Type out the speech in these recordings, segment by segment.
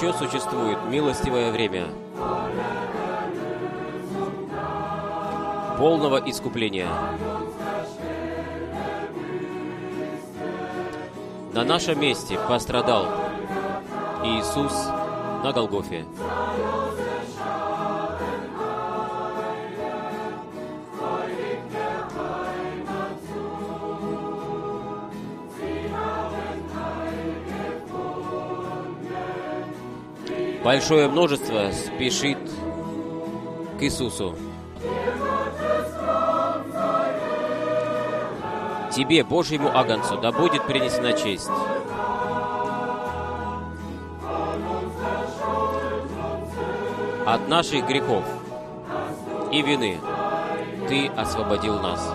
еще существует милостивое время полного искупления. На нашем месте пострадал Иисус на Голгофе. Большое множество спешит к Иисусу. Тебе, Божьему Агнцу, да будет принесена честь. От наших грехов и вины Ты освободил нас.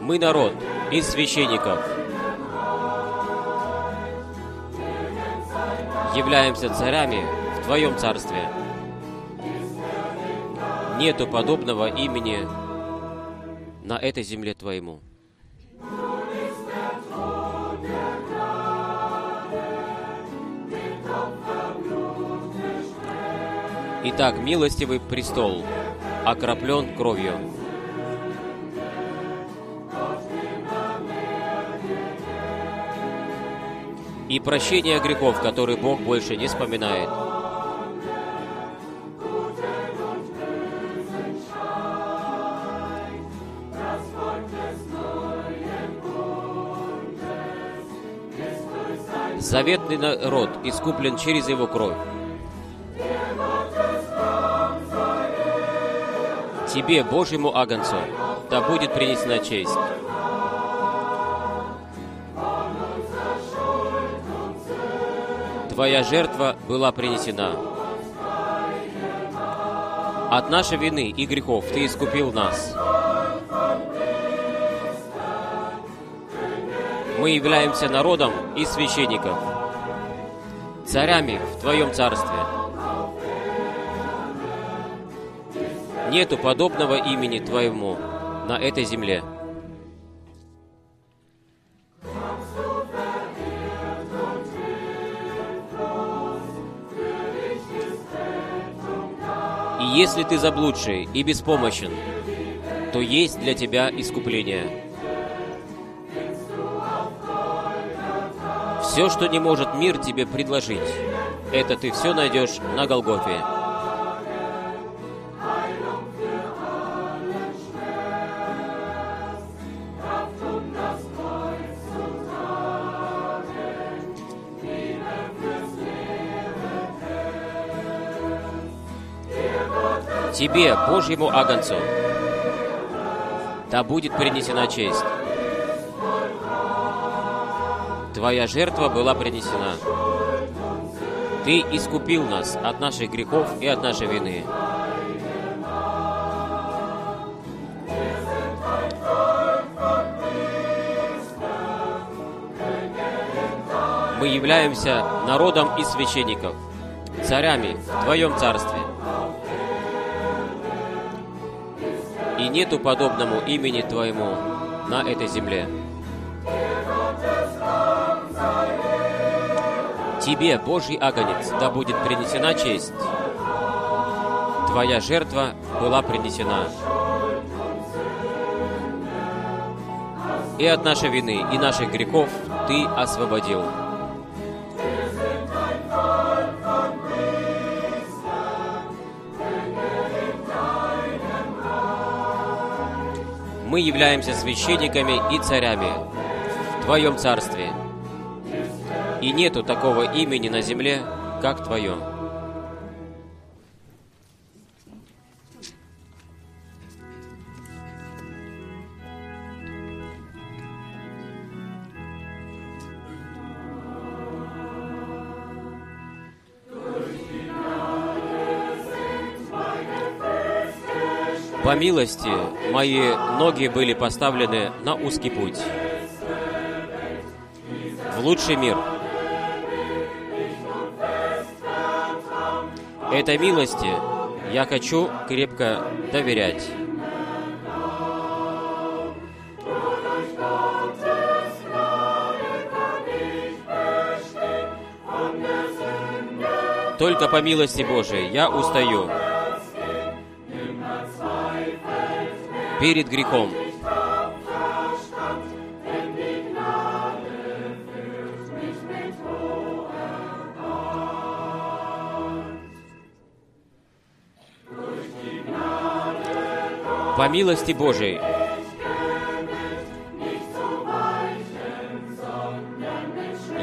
Мы народ из священников. Являемся царями в Твоем царстве. Нету подобного имени на этой земле Твоему. Итак, милостивый престол окроплен кровью. И прощение грехов, которые Бог больше не вспоминает. Заветный народ искуплен через его кровь. Тебе, Божьему Агнцу, да будет принесена честь. Твоя жертва была принесена. От нашей вины и грехов Ты искупил нас. Мы являемся народом и священников, царями в Твоем царстве. Нету подобного имени Твоему на этой земле. Если ты заблудший и беспомощен, то есть для тебя искупление. Все, что не может мир тебе предложить, это ты все найдешь на Голгофе. Тебе, Божьему Агнцу, да будет принесена честь. Твоя жертва была принесена. Ты искупил нас от наших грехов и от нашей вины. Мы являемся народом и священников, царями в Твоем царстве. Нету подобному имени Твоему на этой земле. Тебе, Божий Агнец, да будет принесена честь. Твоя жертва была принесена. И от нашей вины, и наших грехов Ты освободил. Мы являемся священниками и царями в Твоем Царстве. И нету такого имени на земле, как Твое. По милости мои ноги были поставлены на узкий путь, в лучший мир. Этой милости я хочу крепко доверять. Только по милости Божией я устаю. Перед грехом. По милости Божией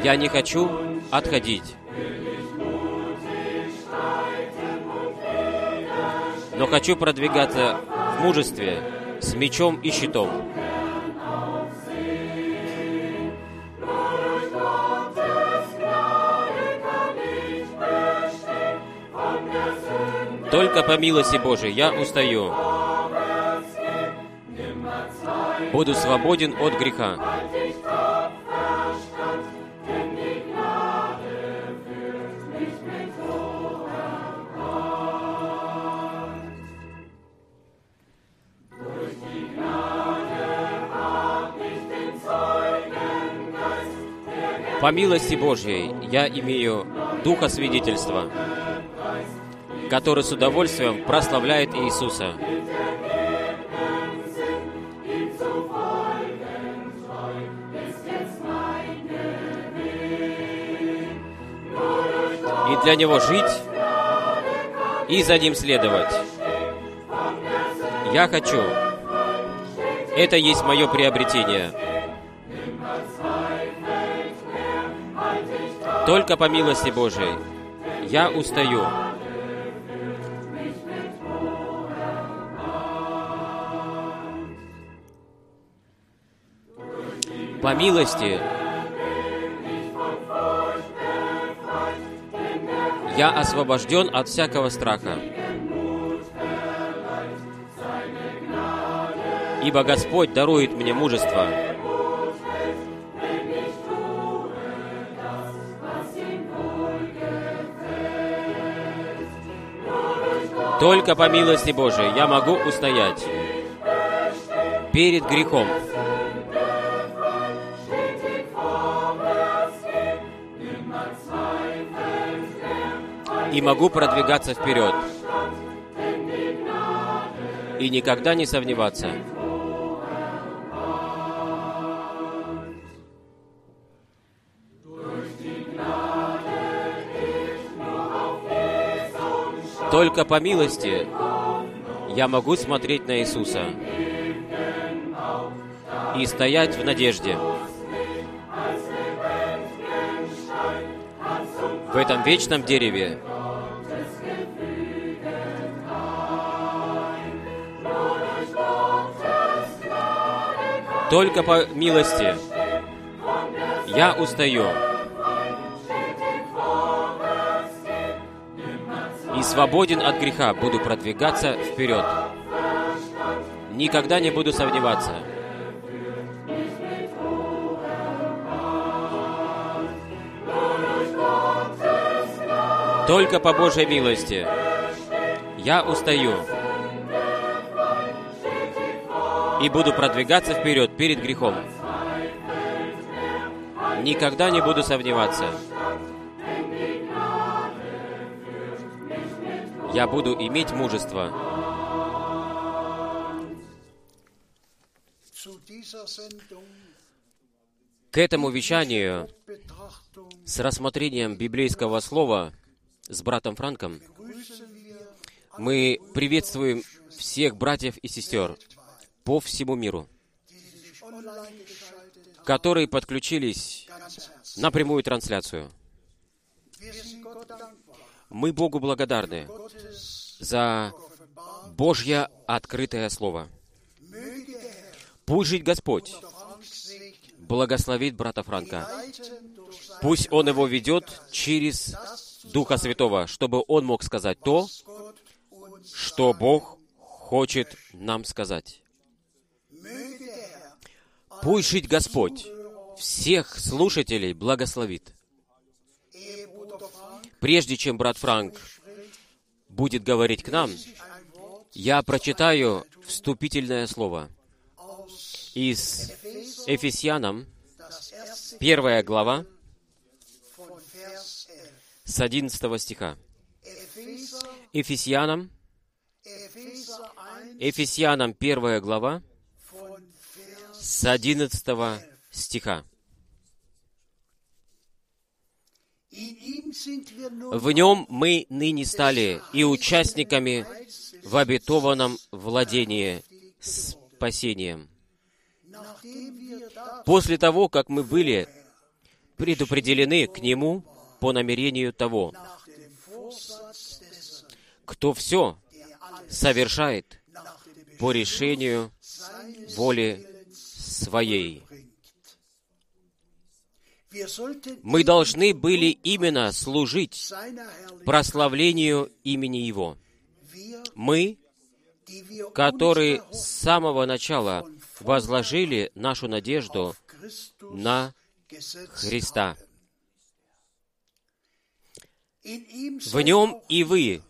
я не хочу отходить. Но хочу продвигаться в мужестве с мечом и щитом. Только по милости Божией я устаю. Буду свободен от греха. Милости Божьей я имею духа свидетельства, который с удовольствием прославляет Иисуса. И для Него жить и за Ним следовать. Я хочу. Это есть мое приобретение. Только по милости Божией я устаю. По милости я освобожден от всякого страха. Ибо Господь дарует мне мужество. Только по милости Божией я могу устоять перед грехом. И могу продвигаться вперед. И никогда не сомневаться. Только по милости я могу смотреть на Иисуса и стоять в надежде. В этом вечном дереве только по милости я устаю. И свободен от греха, буду продвигаться вперед. Никогда не буду сомневаться. Только по Божьей милости я устаю и буду продвигаться вперед перед грехом. Никогда не буду сомневаться. Я буду иметь мужество. К этому вещанию с рассмотрением библейского слова с братом Франком мы приветствуем всех братьев и сестер по всему миру, которые подключились на прямую трансляцию. Мы Богу благодарны за Божье открытое Слово. Пусть жить Господь благословит брата Франка. Пусть он его ведет через Духа Святого, чтобы он мог сказать то, что Бог хочет нам сказать. Пусть жить Господь всех слушателей благословит. Прежде чем брат Франк будет говорить к нам, я прочитаю вступительное слово из Ефесянам, первая глава, с 11 стиха. Ефесянам, Epheser 1 Ефесянам 1 глава с 11 стиха. В нем мы ныне стали и участниками в обетованном владении спасением. После того, как мы были предопределены к Нему по намерению того, кто все совершает по решению воли своей. Мы должны были именно служить прославлению имени Его. Мы, которые с самого начала возложили нашу надежду на Христа. В нем и вы,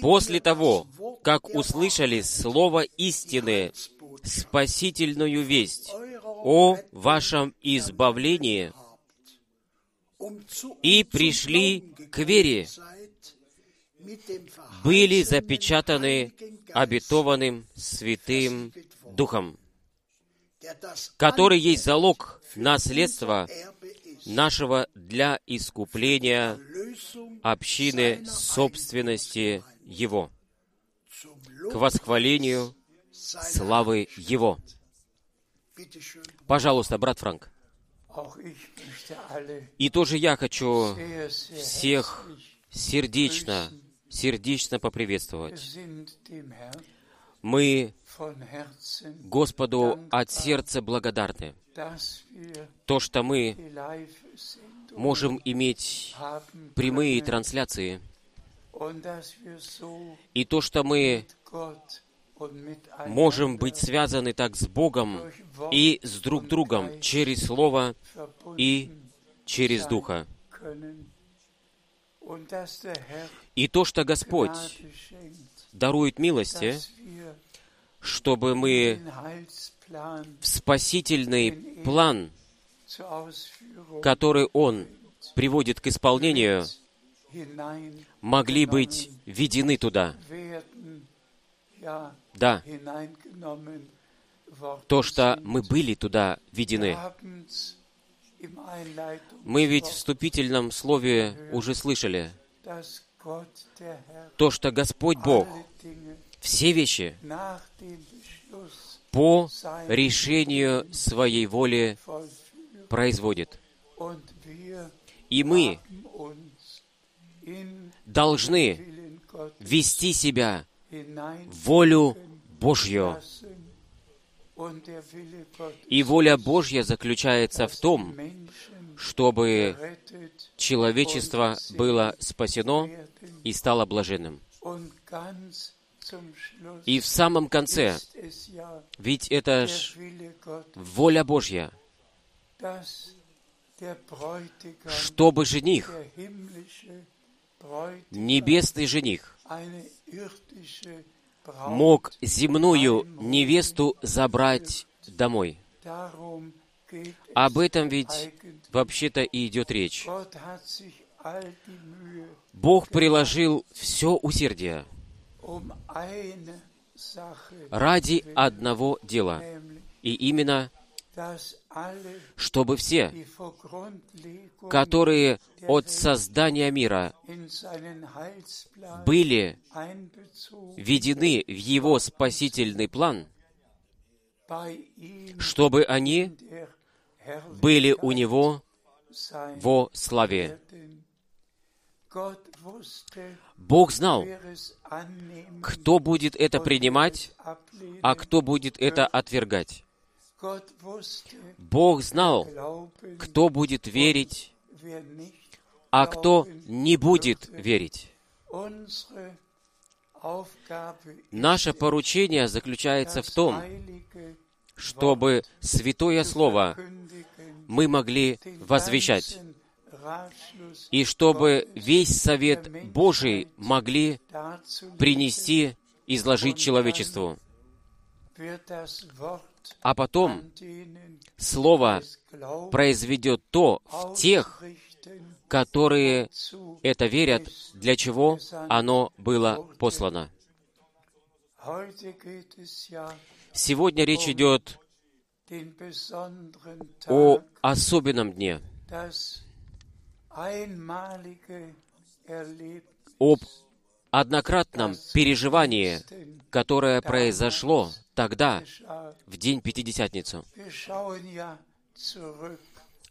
после того, как услышали слово истины, спасительную весть о вашем избавлении, и пришли к вере, были запечатаны обетованным Святым Духом, который есть залог наследства нашего для искупления общины собственности Его, к восхвалению славы Его. Пожалуйста, брат Франк. И тоже я хочу всех сердечно, сердечно поприветствовать. Мы Господу от сердца благодарны. То, что мы можем иметь прямые трансляции, и то, что мы можем быть связаны так с Богом и с друг другом через Слово и через Herr И то, что Господь дарует милости, чтобы мы в спасительный план, который Он приводит к исполнению, могли быть введены туда. Да, то, что мы были туда введены. Мы ведь в вступительном слове уже слышали то, что Господь Бог все вещи по решению своей воли производит. И мы должны вести себя в волю Gott И воля Божья заключается в том, чтобы человечество было спасено и стало блаженным. И в самом конце, ведь это ж воля Божья, чтобы жених, небесный жених, мог земную невесту забрать домой. Об этом ведь вообще-то и идет речь. Бог приложил все усердие ради одного дела, и именно, чтобы все, которые от создания мира были введены в Его спасительный план, чтобы они были у Него во славе. Бог знал, кто будет это принимать, а кто будет это отвергать. Бог знал, кто будет верить, а кто не будет верить. Наше поручение заключается в том, чтобы Святое Слово мы могли возвещать, и чтобы весь совет Божий могли принести, изложить человечеству. А потом Слово произведет то в тех, которые это верят, для чего оно было послано. Сегодня речь идет о особенном дне, об однократном переживании, которое произошло тогда, в день zurück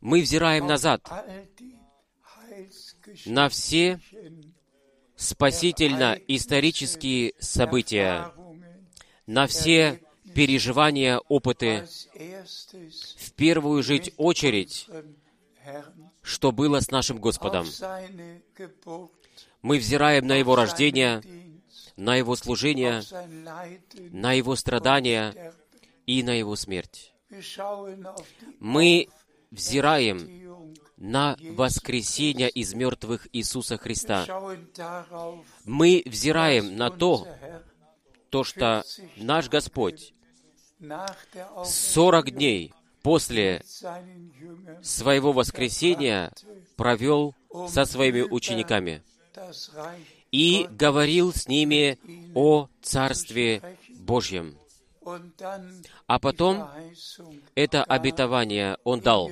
Мы взираем назад на все спасительно-исторические события, на все переживания, опыты, в первую жить очередь, что было с нашим Господом. Мы взираем на Его рождение, на Его служение, на Его страдания и на Его смерть. Мы взираем на воскресение из мертвых Иисуса Христа. Мы взираем на то, то, что наш Господь nach der 40 дней после своего воскресения провел со своими учениками и говорил с ними о Царстве Божьем. А потом это обетование Он дал,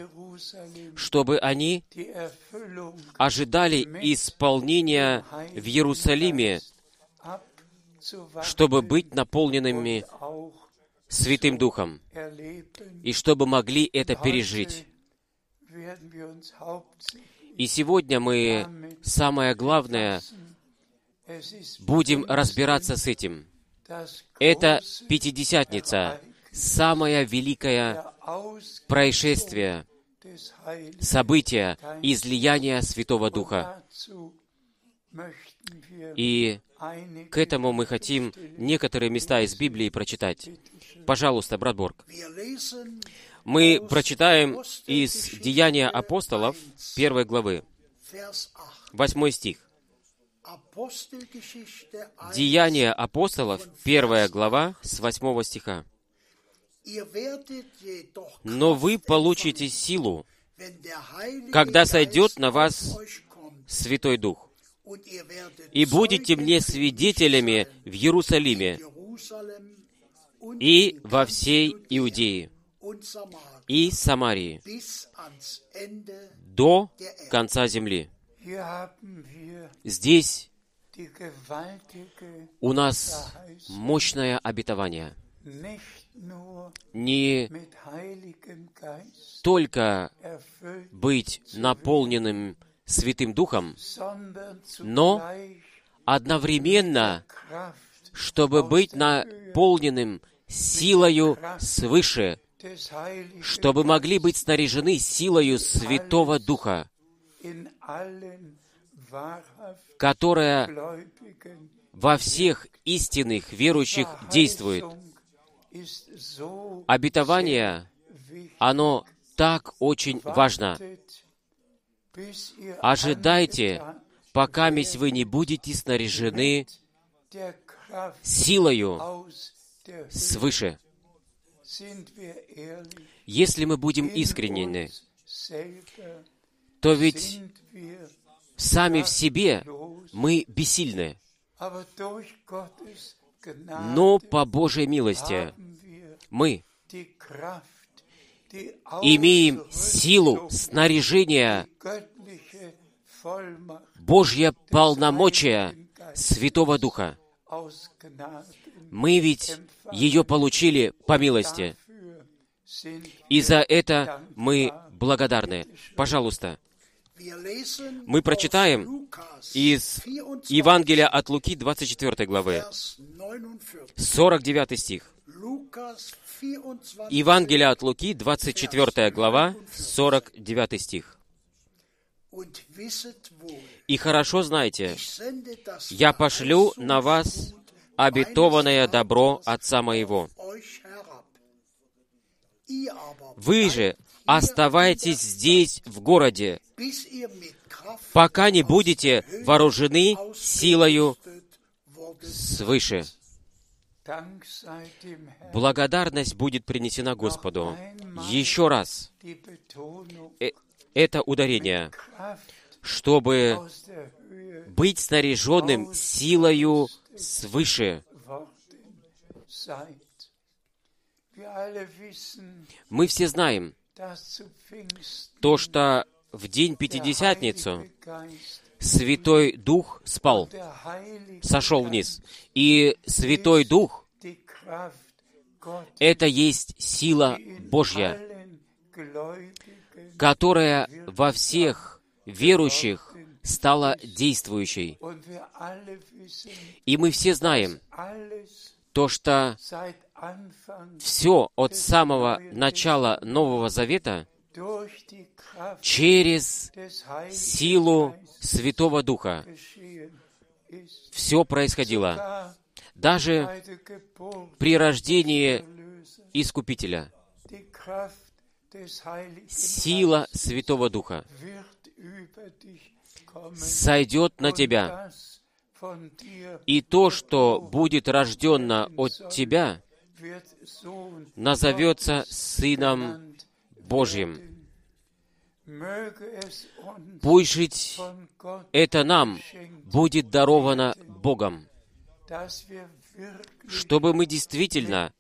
чтобы они ожидали исполнения в Иерусалиме, чтобы быть наполненными Святым Духом, и чтобы могли это пережить. И сегодня мы, самое главное, будем разбираться с этим. Это Пятидесятница, самое великое происшествие, событие излияния Святого Духа. И к этому мы хотим некоторые места из Библии прочитать. Пожалуйста, брат Борг. Мы прочитаем из Деяния апостолов первой главы, Vers 8. восьмой стих. Apostelgeschichte 1. Деяния апостолов, первая глава, с восьмого стиха. «Но вы получите силу, когда сойдет на вас Святой Дух, и будете мне свидетелями в Иерусалиме и во всей Иудее и Самарии. До конца земли». Здесь у нас мощное обетование. Не только быть наполненным Святым Духом, Но одновременно, чтобы быть наполненным силою свыше, чтобы могли быть снаряжены силою Святого Духа, которая во всех истинных верующих действует. Обетование, оно так очень важно. Ожидайте, пока вы не будете снаряжены силою свыше. Если мы будем selber то ведь сами в себе мы бессильны. Но по Божьей милости мы имеем силу, Vollmacht Божье полномочия Святого Духа. Мы ведь ее получили по милости. И за это мы благодарны. Пожалуйста, мы прочитаем из 24, Евангелия от Луки 24 главы, Vers 49. 49 стих. Lukas 24, Евангелие от Луки, 24 глава, 49 стих. «И хорошо знайте, я пошлю на вас обетованное добро Отца Моего. Вы же оставайтесь здесь, в городе, пока не будете вооружены силою свыше». Благодарность будет принесена Господу. Еще раз, это ударение, чтобы быть снаряженным силою свыше. Мы все знаем то, что в день Geist Святой Дух спал, сошел вниз. И Святой Дух это есть сила Божья, которая во всех верующих стала действующей. И мы все знаем то, что все от самого начала Нового Завета через силу Святого Духа все происходило. Даже при рождении. Искупителя сила Святого Духа сойдет на тебя. И то, что будет рожденно от тебя, назовется Сыном Божьим. Пусть жить это нам будет даровано Богом, чтобы мы действительно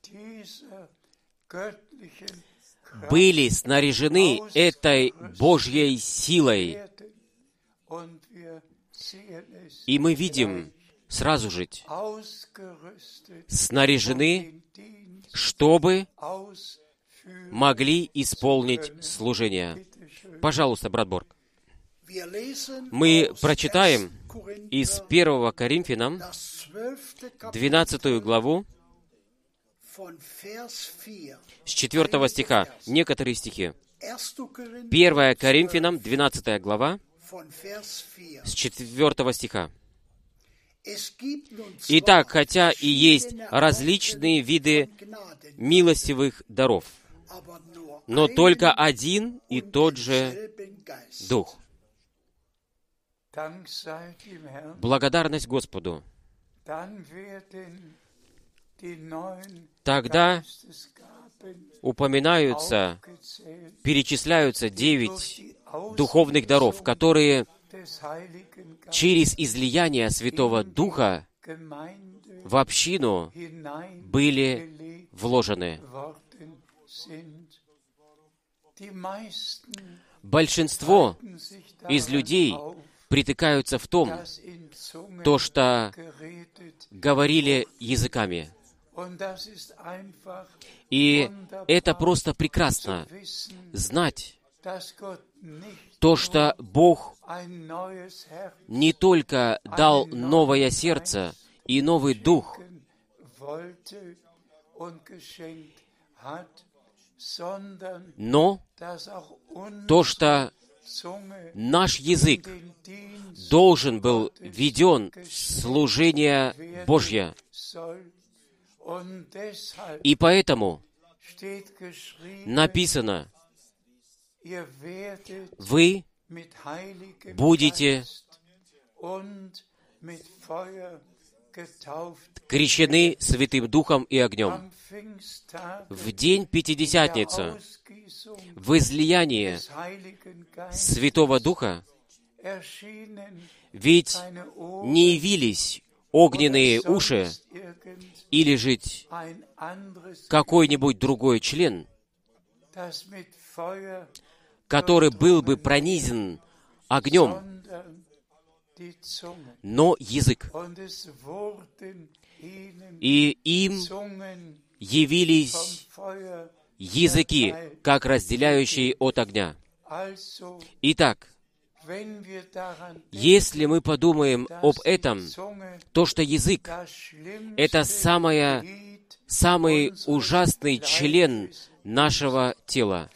были снаряжены этой Божьей силой. И мы видим сразу же, снаряжены, чтобы могли исполнить служение. Пожалуйста, брат Борг. Мы прочитаем 1. Korinther, из 1 Коринфянам das 12. Kapitel 12 главу von Vers 4. С 4 стиха, некоторые стихи. 1. Korinther 1 Коринфянам 12 глава von Vers 4. с 4 стиха. Итак, хотя и есть различные виды милостивых даров, но только один и тот же. Дух. Благодарность Господу. Тогда упоминаются, перечисляются девять духовных даров, которые через излияние Святого Духа в общину были вложены. Большинство из людей притыкаются в том, то, что говорили языками. И это просто прекрасно, знать то, что Бог не только дал новое сердце и новый дух, но то, что наш язык должен был введен в служение Божье. И поэтому написано, вы будете крещены Святым Духом и огнем. В день Пятидесятницы, в излиянии Святого Духа, ведь не явились огненные уши или жить какой-нибудь другой член, который был бы пронизан огнем, но язык. И им явились языки, как разделяющие от огня. Итак, если мы подумаем об этом, то, что язык это самое, самый ужасный член нашего тела,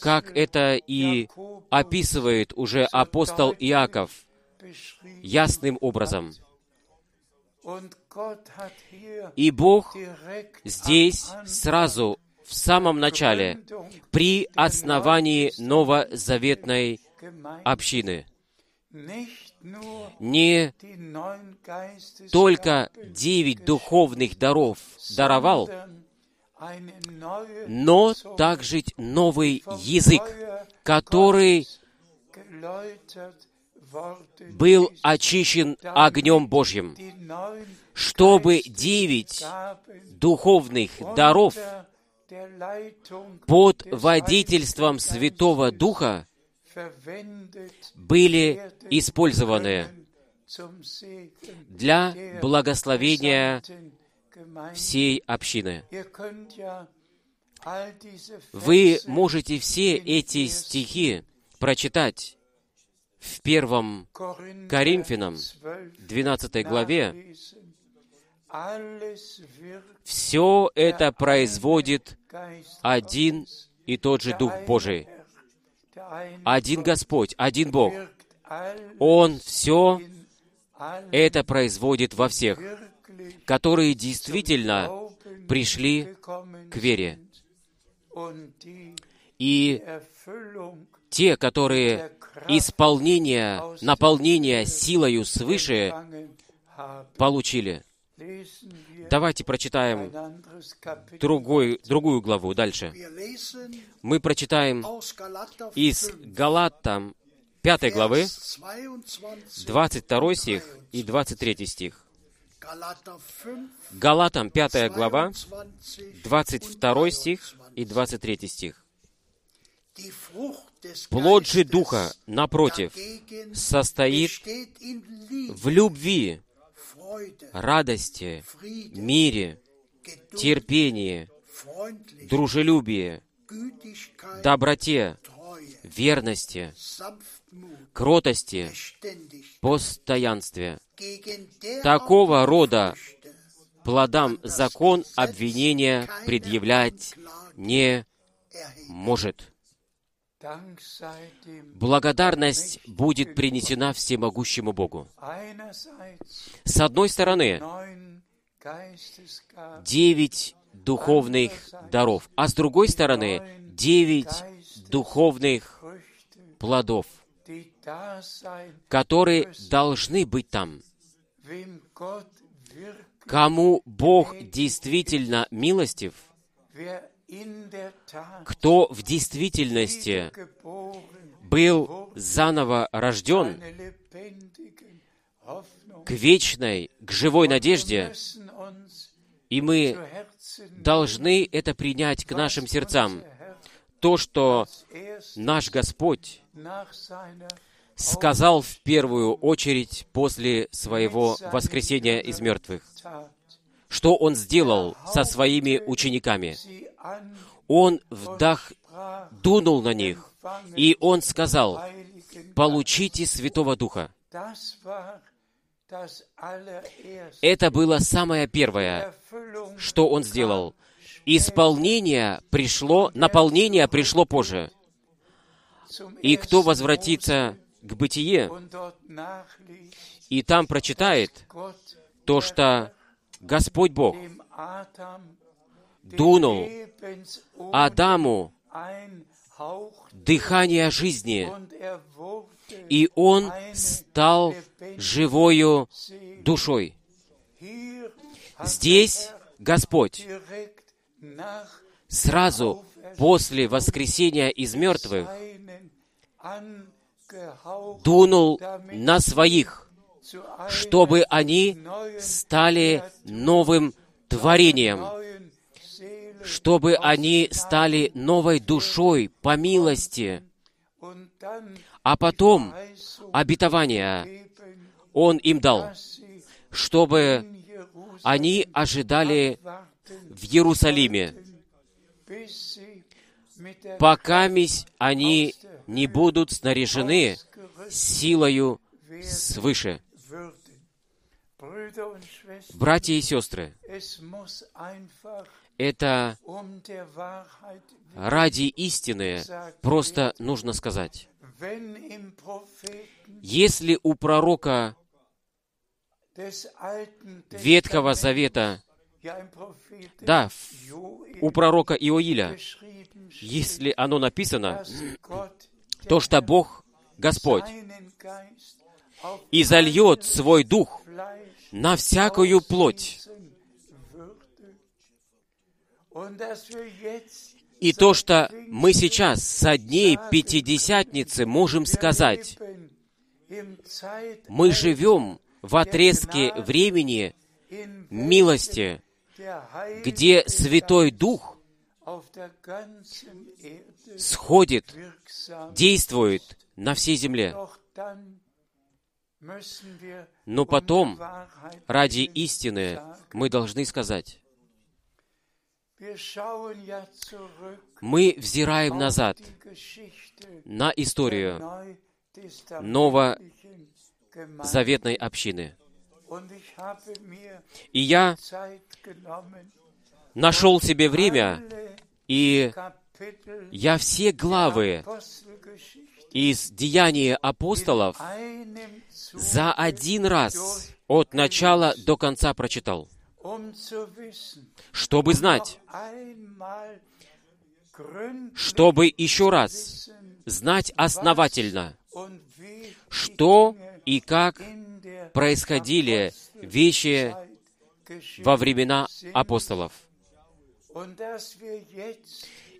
как это и описывает уже апостол Иаков ясным образом. И Бог здесь сразу, в самом начале, при основании новозаветной общины, не только девять духовных даров даровал, но также новый язык, который был очищен огнем Божьим, чтобы девять духовных даров под водительством Святого Духа были использованы для благословения всей общины. Вы можете все эти стихи прочитать в первом Коринфянам 12 12 главе. Все это производит один и тот же Дух Божий. Один Господь, один Бог. Он все это производит во всех, которые действительно пришли к вере. И те, которые исполнение, наполнение силою свыше получили. Давайте прочитаем другой, другую главу дальше. Мы прочитаем из 5, Галатам 5 главы, Vers 22, 22 стих и 23 стих. Galater 5, Галатам 5 глава, 22 22 стих и 23 стих. Плод же Духа, напротив, состоит в любви, радости, мире, терпении, дружелюбии, доброте, верности, кротости, постоянстве. Такого рода плодам закон обвинения предъявлять не может. Благодарность будет принесена всемогущему Богу. С одной стороны, девять духовных даров, а с другой стороны, девять духовных плодов, которые должны быть там. Кому Бог действительно милостив, кто в действительности был заново рожден к вечной, к живой надежде, и мы должны это принять к нашим сердцам. То, что наш Господь сказал в первую очередь после своего воскресения из мертвых, что Он сделал со своими учениками. Он вдох дунул на них, и Он сказал, «Получите Святого Духа». Это было самое первое, что Он сделал. Исполнение пришло, наполнение пришло позже. И кто возвратится к бытие и там прочитает то, что Господь Бог дунул Адаму дыхание жизни, er и он стал живою душой. Здесь Господь direkt nach сразу после воскресения из мертвых дунул на своих, чтобы они стали новым творением, чтобы они стали новой душой по милости, а потом обетование Он им дал, чтобы они ожидали в Иерусалиме, покамись они не будут снаряжены силою свыше. Братья и сестры, это um ради истины просто нужно сказать. Если у пророка Ветхого Завета, да, у пророка Иоиля, если оно написано, то, что Бог, Господь, и зальет свой дух на всякую плоть, И то, что мы сейчас со дней Пятидесятницы можем сказать, мы живем в отрезке времени милости, где Святой Дух сходит, действует на всей земле. Но потом, ради истины, мы должны сказать, мы взираем назад на историю новозаветной общины. И я нашел себе время, и я все главы из Деяния апостолов за один раз от начала до конца прочитал, чтобы знать, чтобы еще раз знать основательно, что и как происходили вещи во времена апостолов.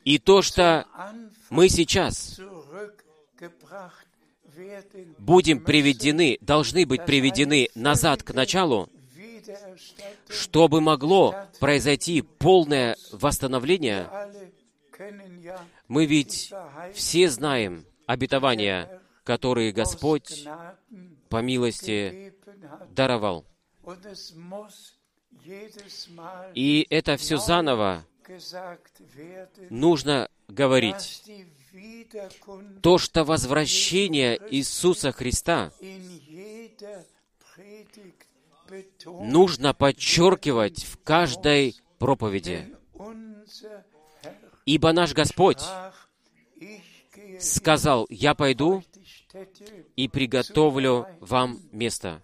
И то, что мы сейчас будем приведены, должны быть приведены назад к началу, чтобы могло произойти полное восстановление, мы ведь все знаем обетования, которые Господь по милости даровал. И это все заново нужно говорить. То, что возвращение Иисуса Христа нужно подчеркивать в каждой проповеди. Ибо наш Господь сказал, «Я пойду и приготовлю вам место.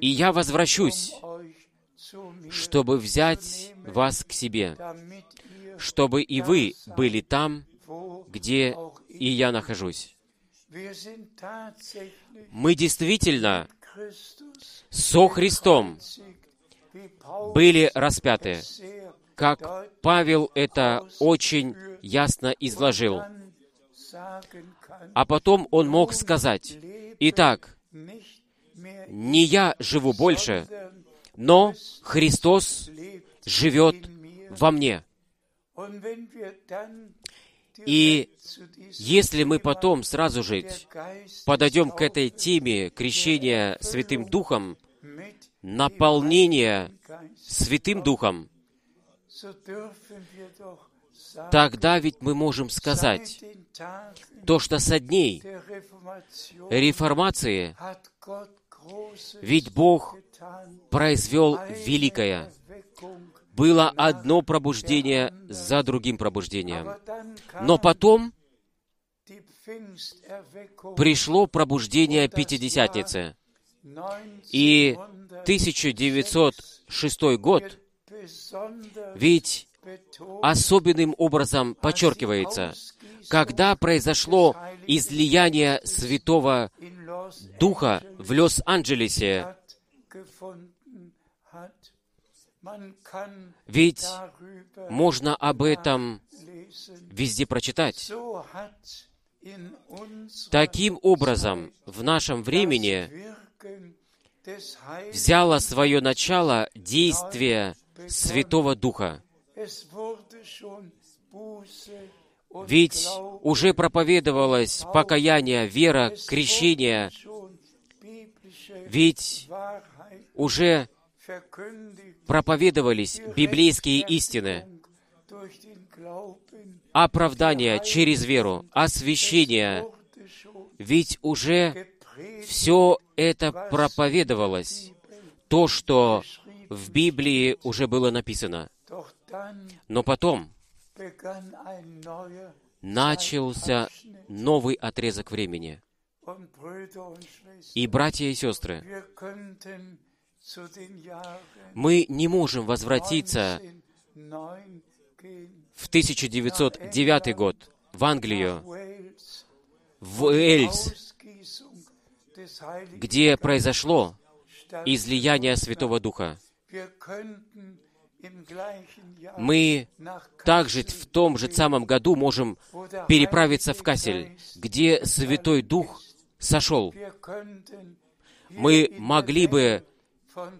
И я возвращусь, чтобы взять вас к себе, чтобы и вы были там, где и я нахожусь. Мы действительно со Христом были распяты, как Павел это очень ясно изложил. А потом он мог сказать, «Итак, не я живу больше, но Христос живет во мне». И если мы потом сразу же подойдем к этой теме крещения Святым Духом, наполнения Святым Духом, тогда ведь мы можем сказать, то, что со дней реформации, ведь Бог произвел великое. Было одно пробуждение за другим пробуждением. Но потом пришло пробуждение Пятидесятницы. И 1906 год, ведь особенным образом подчеркивается, когда произошло излияние Святого Духа в Лос-Анджелесе, ведь можно об этом везде прочитать. Таким образом, в нашем времени взяло свое начало действие Святого Духа. Ведь уже проповедовалось покаяние, вера, крещение. Ведь уже проповедовались библейские истины. Оправдание через веру, освящение. Ведь уже все это проповедовалось. То, что в Библии уже было написано. Но потом начался новый отрезок времени. И, братья и сестры, мы не можем возвратиться в 1909 год в Англию, в Уэльс, где произошло излияние Святого Духа. мы также в том же самом году можем переправиться в Кассель, где Святой Дух сошел. Мы могли бы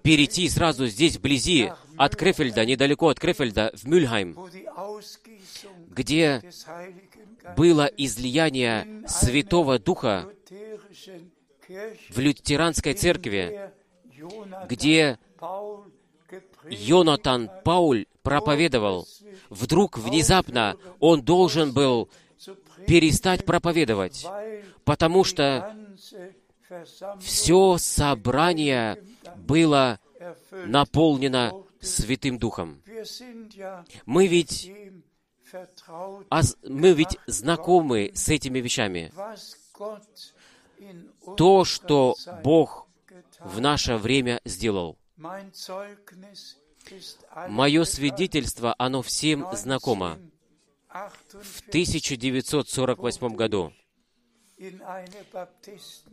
перейти сразу здесь, вблизи, от Крефельда, недалеко от Крефельда, в Мюльхайм, где было излияние Святого Духа в лютеранской церкви, где Йонатан Пауль проповедовал. Вдруг, внезапно, он должен был перестать проповедовать, потому что все собрание было наполнено Святым Духом. Мы ведь, мы ведь знакомы с этими вещами. То, что Бог в наше время сделал. Мое свидетельство, оно всем знакомо. В 1948 году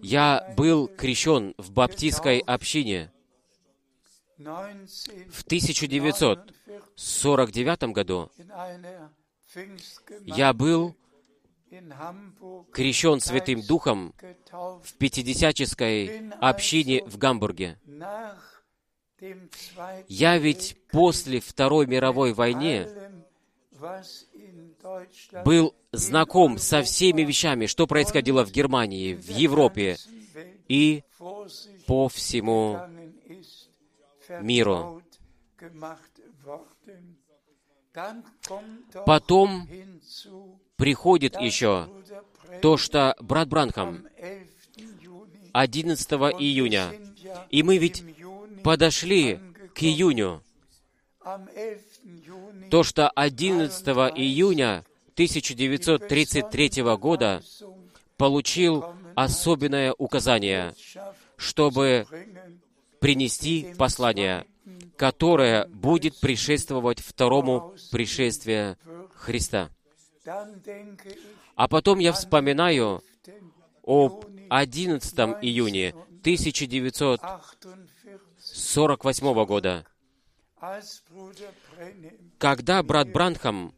я был крещен в баптистской общине. 1949 В 1949 году я был крещен Святым Духом в пятидесяческой общине в Гамбурге. Я ведь после Второй мировой войны был знаком со всеми вещами, что происходило в Германии, в Европе и по всему миру. Потом приходит еще то, что брат Бранхам am 11. Juni 11 und wir июня, и мы ведь подошли к июню, am 11. Juni то, что 11 июня 1933 года получил особенное указание, чтобы принести послание, которое будет предшествовать второму пришествию Христа. А потом я вспоминаю об 11 июне 1948 48, года, когда брат Бранхам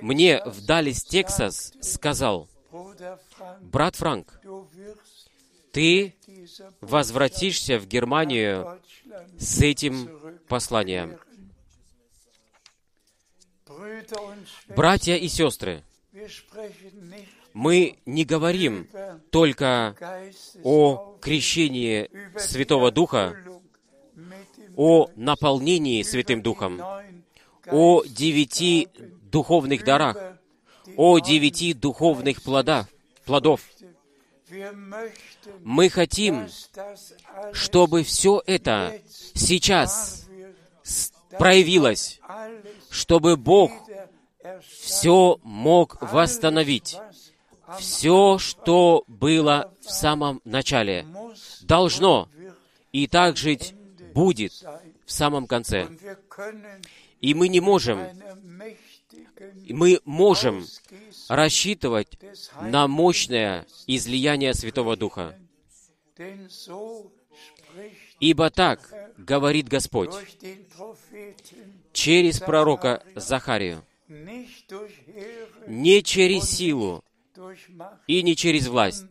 мне в Даллес, Тексас, сказал, «Брат Франк, ты возвратишься в Германию с этим посланием». Братья и сестры, мы не говорим только о крещении Святого Духа, о наполнении Святым Духом, о девяти духовных дарах, о девяти духовных плодах, плодов. Мы хотим, чтобы все это сейчас проявилось, чтобы Бог все мог восстановить. Все, что было в самом начале, должно и так жить будет в самом конце. И мы не можем, мы можем рассчитывать на мощное излияние Святого Духа. Ибо так говорит Господь через пророка Захарию, не через силу и не через власть,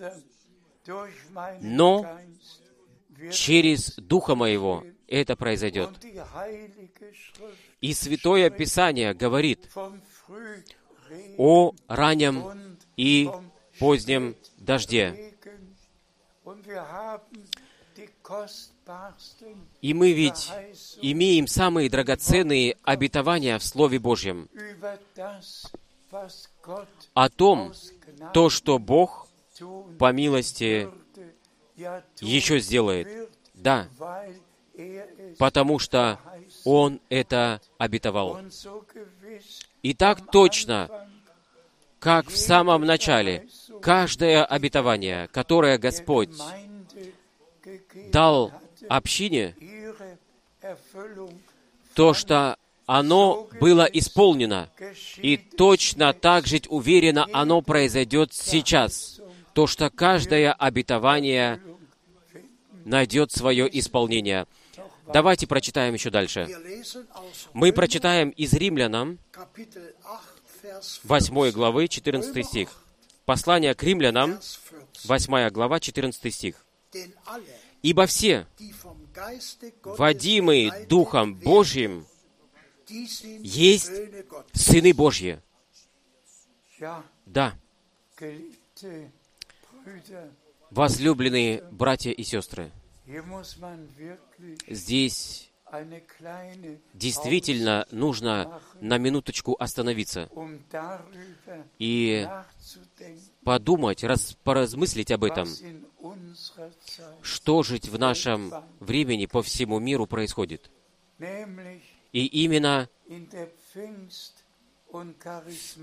но через Духа Моего это произойдет. И Святое Писание говорит о раннем и позднем дожде. И мы ведь имеем самые драгоценные обетования в Слове Божьем о том, то, что Бог по милости еще сделает. Да, потому что Он это обетовал. И так точно, как в самом начале, каждое обетование, которое Господь дал общине, то, что оно было исполнено, и точно так же уверенно оно произойдет сейчас, то, что каждое обетование найдет свое исполнение. Давайте прочитаем еще дальше. Мы прочитаем из Римлянам Kapitel 8, Vers 8 главы 14 стих. Послание к римлянам, Vers 14. 8 глава 14 стих. «Ибо все, водимые Духом Божьим, есть сыны Божьи». Да, возлюбленные братья и сестры, здесь действительно нужно на минуточку остановиться um и подумать, раз, поразмыслить об этом, что жить в нашем времени по всему миру происходит. И именно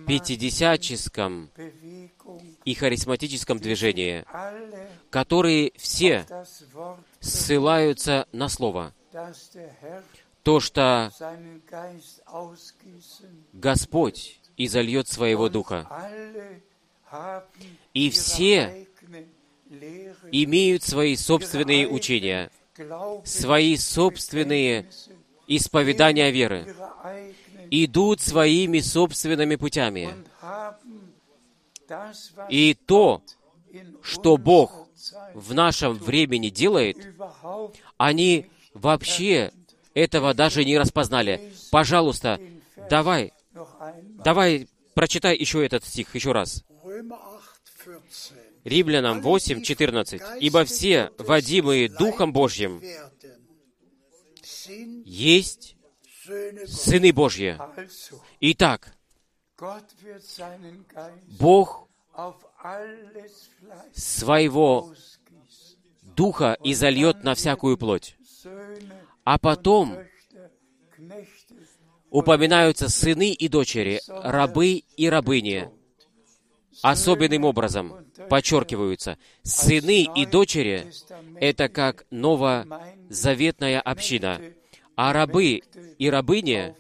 пятидесяческом Bewegung и харизматическом движении, которые все ссылаются на Слово, то, что Господь изольет Своего Духа. И все имеют свои собственные учения, свои собственные исповедания веры, идут своими собственными путями. И то, что Бог в нашем времени делает, они вообще этого даже не распознали. Пожалуйста, давай, давай, прочитай еще этот стих, еще раз. Römer 8, 14. Римлянам 8, 14. «Ибо все, водимые Духом Божьим, есть. Сыны Божьи». Итак, Fleisch своего. Духа изольет на всякую плоть. А потом упоминаются сыны и дочери, рабы и рабыни. Особенным образом подчеркиваются, сыны и дочери — это как новозаветная община, а рабы и рабыни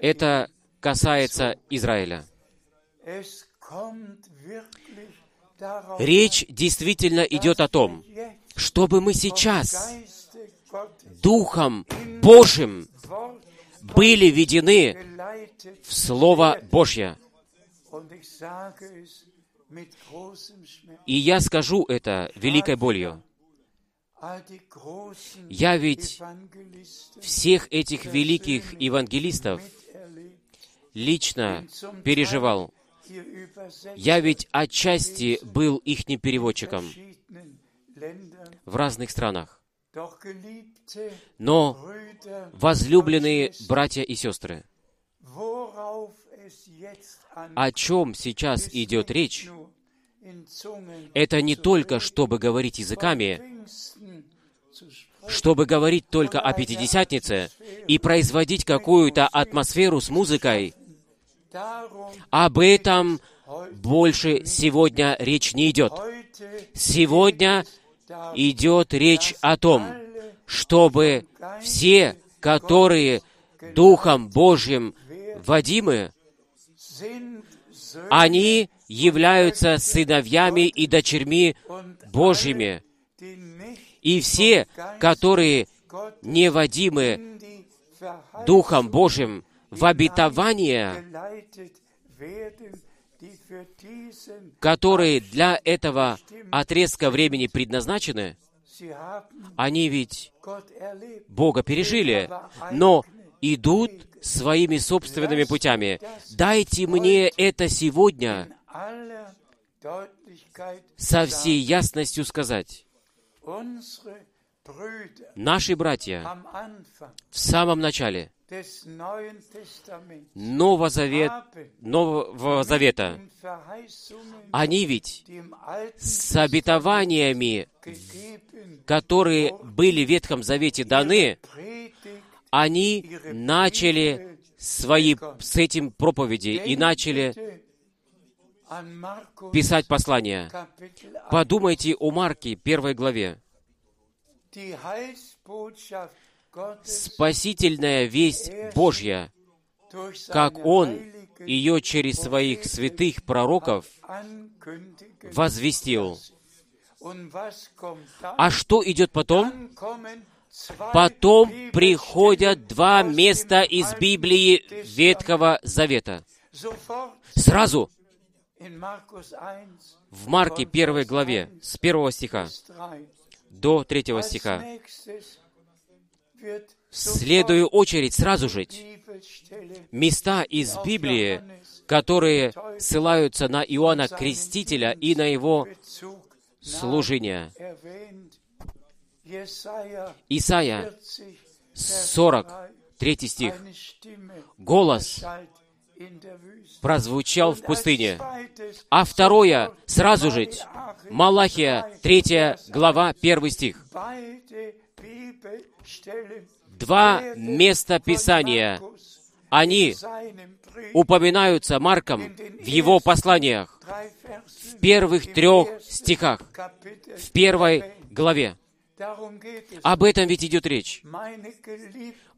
это касается Израиля. Речь действительно идет о том, чтобы мы сейчас Духом Божьим были введены в Слово Божье. И я скажу это великой болью. Я ведь всех этих великих евангелистов лично переживал. Я ведь отчасти был in переводчиком в разных странах. Но, возлюбленные братья и сестры, о чем сейчас идет речь, это не только, чтобы говорить языками, чтобы говорить только о Пятидесятнице и производить какую-то атмосферу с музыкой. Об этом больше сегодня речь не идет. Сегодня идет речь о том, чтобы все, которые Духом Божьим Söhne они являются сыновьями и дочерьми Божьими. И все, которые не водимы Духом Божьим в обетование, которые для этого отрезка времени предназначены, они ведь. Бога пережили, но идут своими собственными путями. Дайте мне это сегодня со всей ясностью сказать. Наши братья в самом начале Нового, Завет, Нового Завета, они ведь с обетованиями, которые были в Ветхом Завете даны, они начали свои с этим проповеди и начали писать 1. Подумайте о Марке, первой главе. Спасительная весть Божья, как Он ее через своих святых пророков возвестил. А что идет потом? Потом приходят два места из Библии Ветхого Завета. Сразу в Марке первой главе с первого стиха до третьего стиха. В следую очередь сразу же места из Библии, которые ссылаются на Иоанна Крестителя и на его служение. Исайя 40, 3 стих. Голос прозвучал в пустыне. А второе, сразу же, Малахия, 3 глава, 1 стих. Два места Писания, они упоминаются Марком в его посланиях в первых трех стихах, в первой главе. Об этом ведь идет речь.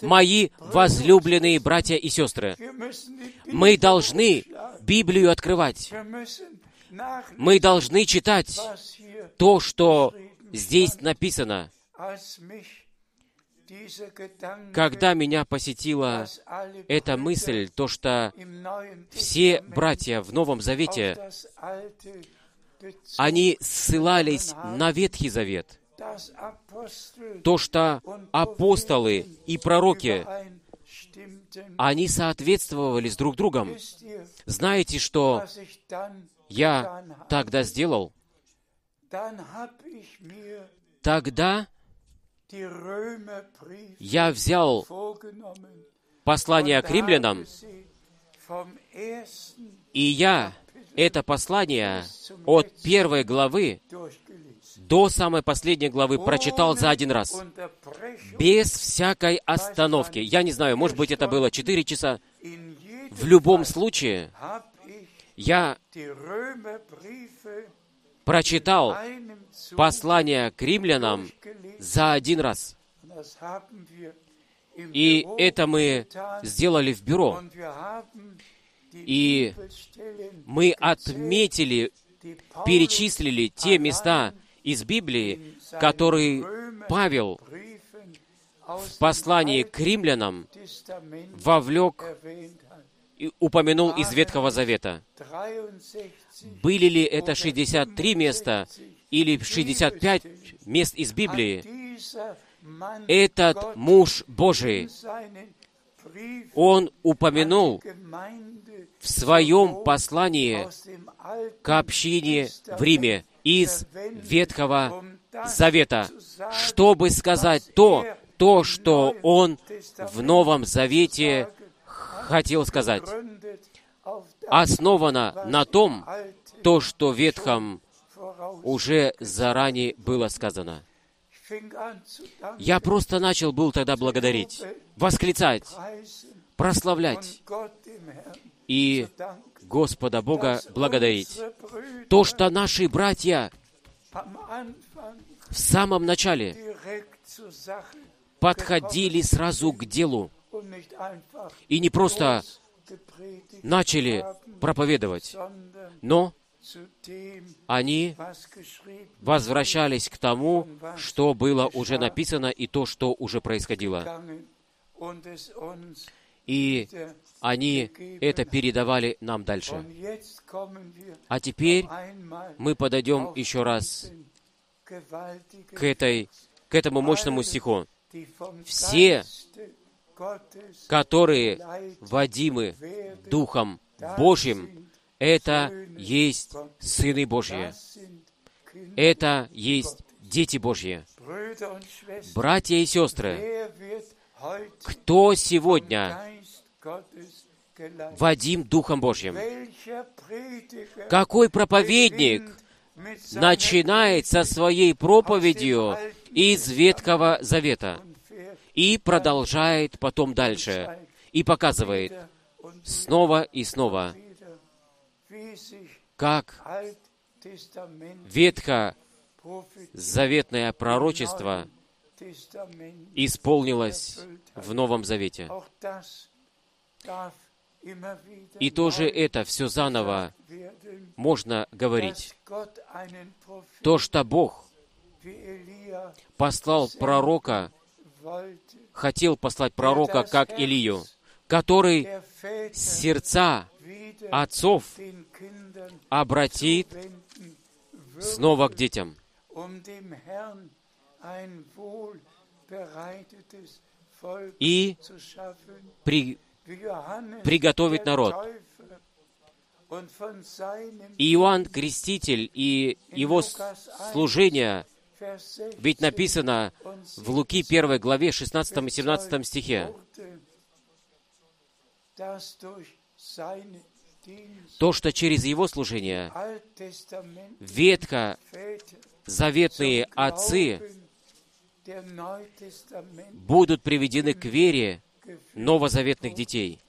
Мои возлюбленные братья и сестры, мы должны Библию открывать. Мы должны читать то, что здесь написано. Когда меня посетила эта мысль, то, что все братья в Новом Завете, они ссылались на Ветхий Завет – то, что апостолы и пророки, они соответствовали с друг другом. Знаете, что я тогда сделал? Тогда я взял послание к римлянам, и я это послание от первой главы до самой последней главы прочитал за один раз, без всякой остановки. Я не знаю, может быть, это было 4 часа. В любом случае, я прочитал послание к римлянам за один раз. И это мы сделали в бюро. И мы отметили, перечислили те места, из Библии, который Павел в послании к римлянам вовлек и упомянул из Ветхого Завета. Были ли это 63 места или 65 мест из Библии? Этот муж Божий, он упомянул в своем послании к общине в Риме из Ветхого Завета, чтобы сказать то, то, что он в Новом Завете хотел сказать. Основано на том, то, что в Ветхом уже заранее было сказано. Я просто начал был тогда благодарить, восклицать, прославлять и Господа Бога благодарить. То, что наши братья в самом начале подходили сразу к делу и не просто начали проповедовать, но они возвращались к тому, что было уже написано и то, что уже происходило. И они это передавали нам дальше. А теперь мы подойдем еще раз к, этой, к этому мощному стиху. Все, которые водимы Духом Божьим, это есть сыны Божьи. Это есть дети Божьи. Братья и сестры, кто сегодня Вадим Духом Божьим? Какой проповедник начинает со своей проповедью из Ветхого Завета и продолжает потом дальше и показывает снова и снова, как ветхозаветное пророчество исполнилось в Новом Завете. И тоже это все заново можно говорить. То, что Бог послал пророка хотел послать пророка, как Илию, который сердца отцов обратит снова к детям, um и при- приготовить народ. И Иоанн Креститель и его служение, Vers 16 ведь написано в Луки 1 главе 16 и 17 стихе, то, что через его служение Alttestament ветко Väter заветные отцы будут приведены к вере новозаветных детей.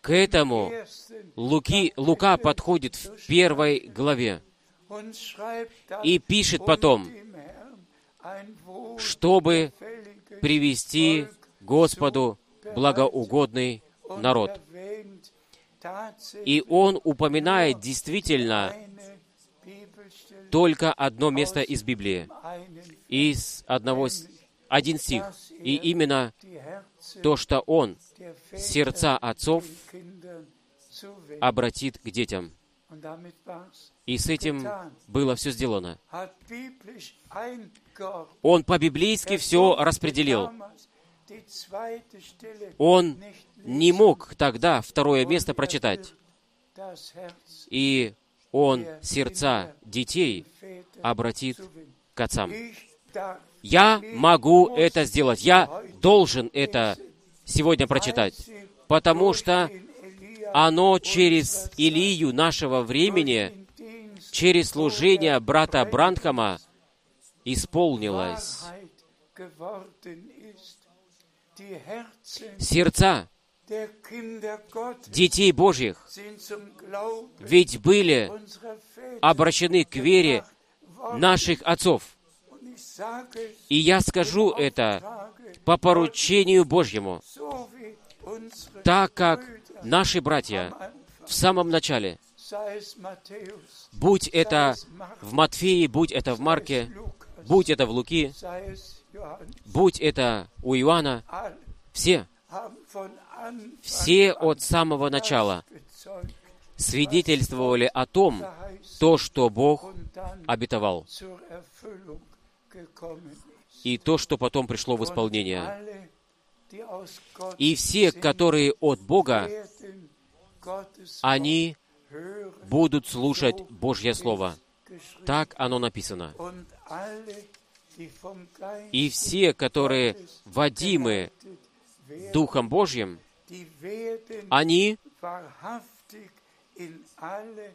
К этому Луки, Лука подходит в первой главе и пишет потом, чтобы привести Господу благоугодный народ. И он упоминает действительно только одно место из Библии, из одного, один стих. И именно то, что он сердца отцов обратит к детям. И с этим было все сделано. Он по-библейски все распределил. Он не мог тогда второе место прочитать. И он сердца детей Väter обратит zuwendet. к отцам. Я могу это сделать. Я должен это сегодня прочитать. Потому что оно через Илию нашего времени, через служение брата Бранхама исполнилось. Сердца детей Божьих. Ведь были обращены к вере наших отцов. И я скажу это по поручению Божьему, так как наши братья в самом начале, будь это в Матфеии, будь это в Марке, будь это в Луки, будь это у Иоанна, все, все от самого начала свидетельствовали о том, то, что Бог обетовал, и то, что потом пришло в исполнение. И все, которые от Бога, они будут слушать Божье Слово. Так оно написано. И все, которые водимы Духом Божьим, они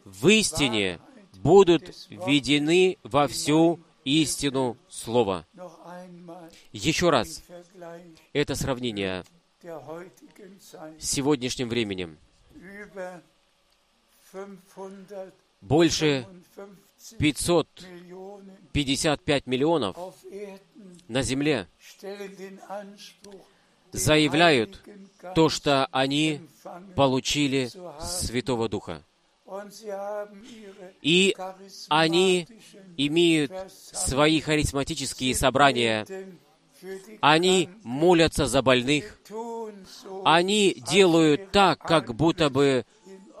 в истине будут введены во всю истину Слова. Еще раз, это сравнение с сегодняшним временем. über 555 Больше 555 Millionen миллионов на Земле заявляют то, что они получили Святого Духа. И они имеют свои харизматические собрания, они молятся за больных, они делают так, как будто бы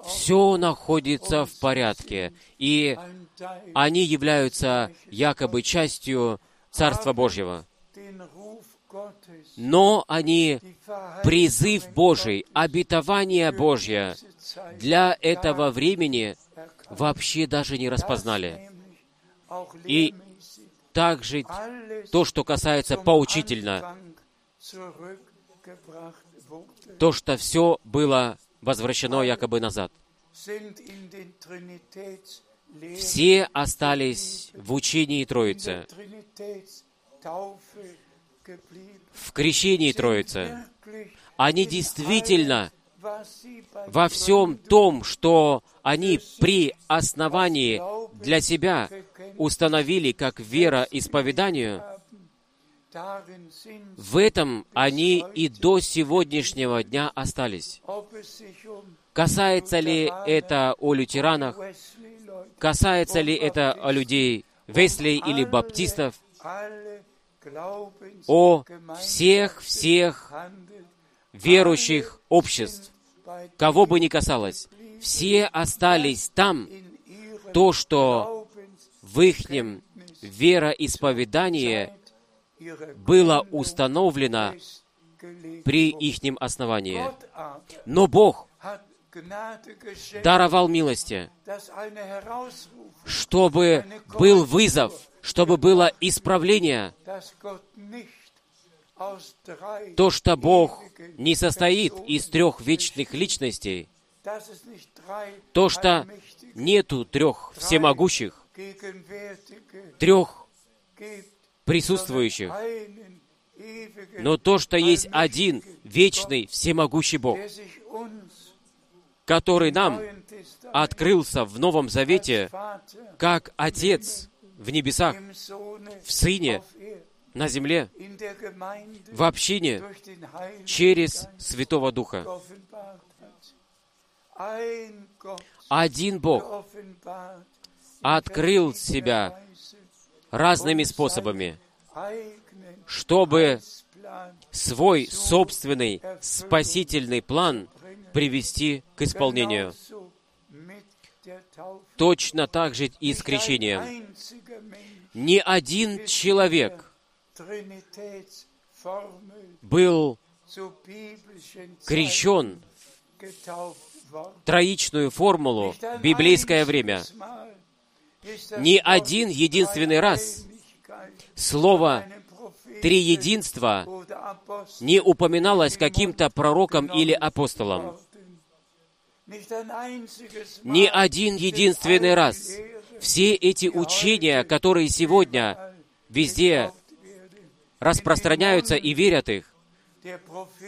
все находится в порядке, и они являются якобы частью Царства Божьего. Но они призыв Божий, обетование Божье для этого времени вообще даже не распознали. И также то, что касается поучительно, то, что все было возвращено якобы назад. Все остались в учении Троицы, в крещении Троицы. Они действительно во всем том, что они при основании для себя установили как вера исповеданию, в этом они и до сегодняшнего дня остались. Касается ли это о лютеранах, касается ли это о людей Весли или баптистов, о всех-всех верующих обществ, кого бы ни касалось, все остались там, то, что в ихнем вероисповедании было установлено при ихнем основании. Но Бог даровал милости, чтобы был вызов, чтобы было исправление, то, что Бог не состоит из трех вечных личностей, то, что нету трех всемогущих, трех присутствующих, но то, что есть один вечный всемогущий Бог, который нам открылся в Новом Завете как Отец в небесах, в Сыне, на земле, в общине, через Святого Духа. Один Бог открыл себя разными способами, чтобы свой собственный спасительный план привести к исполнению. Точно так же и с крещением. Ни один человек был крещен троичную формулу библейское время. Ни один единственный раз слово «триединство» не упоминалось каким-то пророком или апостолом. Ни один единственный раз все эти учения, которые сегодня везде распространяются и верят их,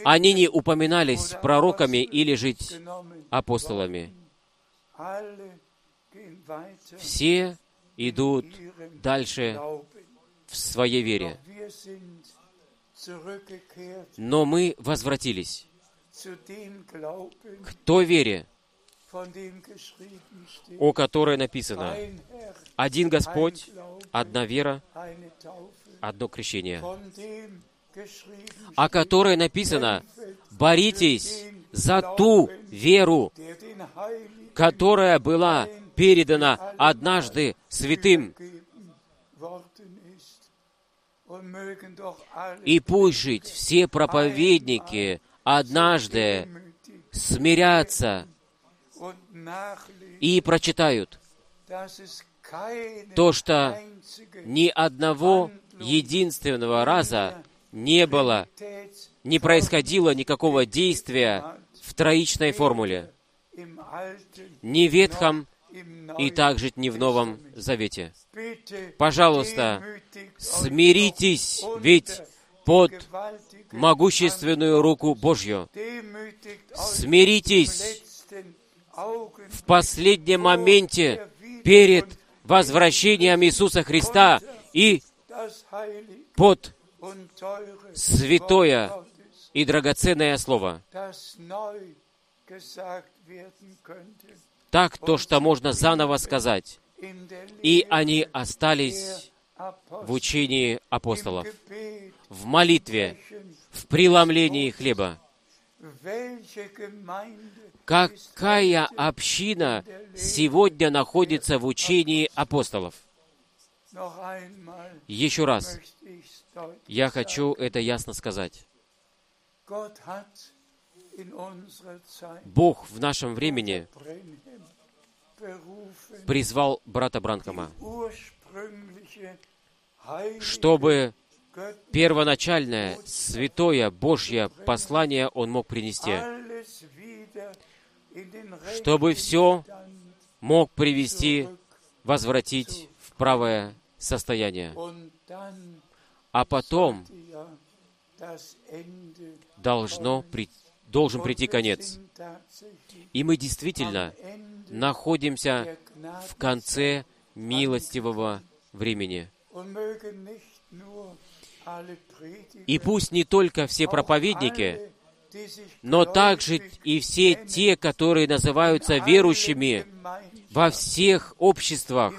они не упоминались пророками или жить апостолами. Все идут дальше в своей вере. Но мы возвратились к той вере, о которой написано «Один Господь, одна вера, одно крещение», о которой написано «Боритесь за ту веру, которая была передана однажды святым, и пусть жить все проповедники однажды смирятся и прочитают то, что ни одного единственного раза не было, не происходило никакого действия в троичной формуле. Ни в Ветхом и также не в Новом Завете. Пожалуйста, смиритесь, ведь под могущественную руку Божью. Смиритесь в последнем моменте перед возвращением Иисуса Христа и под святое и драгоценное Слово. Так то, что можно заново сказать. И они остались в учении апостолов, в молитве, в преломлении хлеба. Какая община сегодня находится в учении апостолов? Еще раз, я хочу это ясно сказать. Бог в нашем времени призвал брата Бранхама, чтобы первоначальное святое Божье послание он мог принести, чтобы все мог привести, возвратить в правое состояние. А потом должно при, должен прийти конец. И мы действительно находимся в конце милостивого времени. И пусть не только все проповедники, но также и все те, которые называются верующими во всех обществах,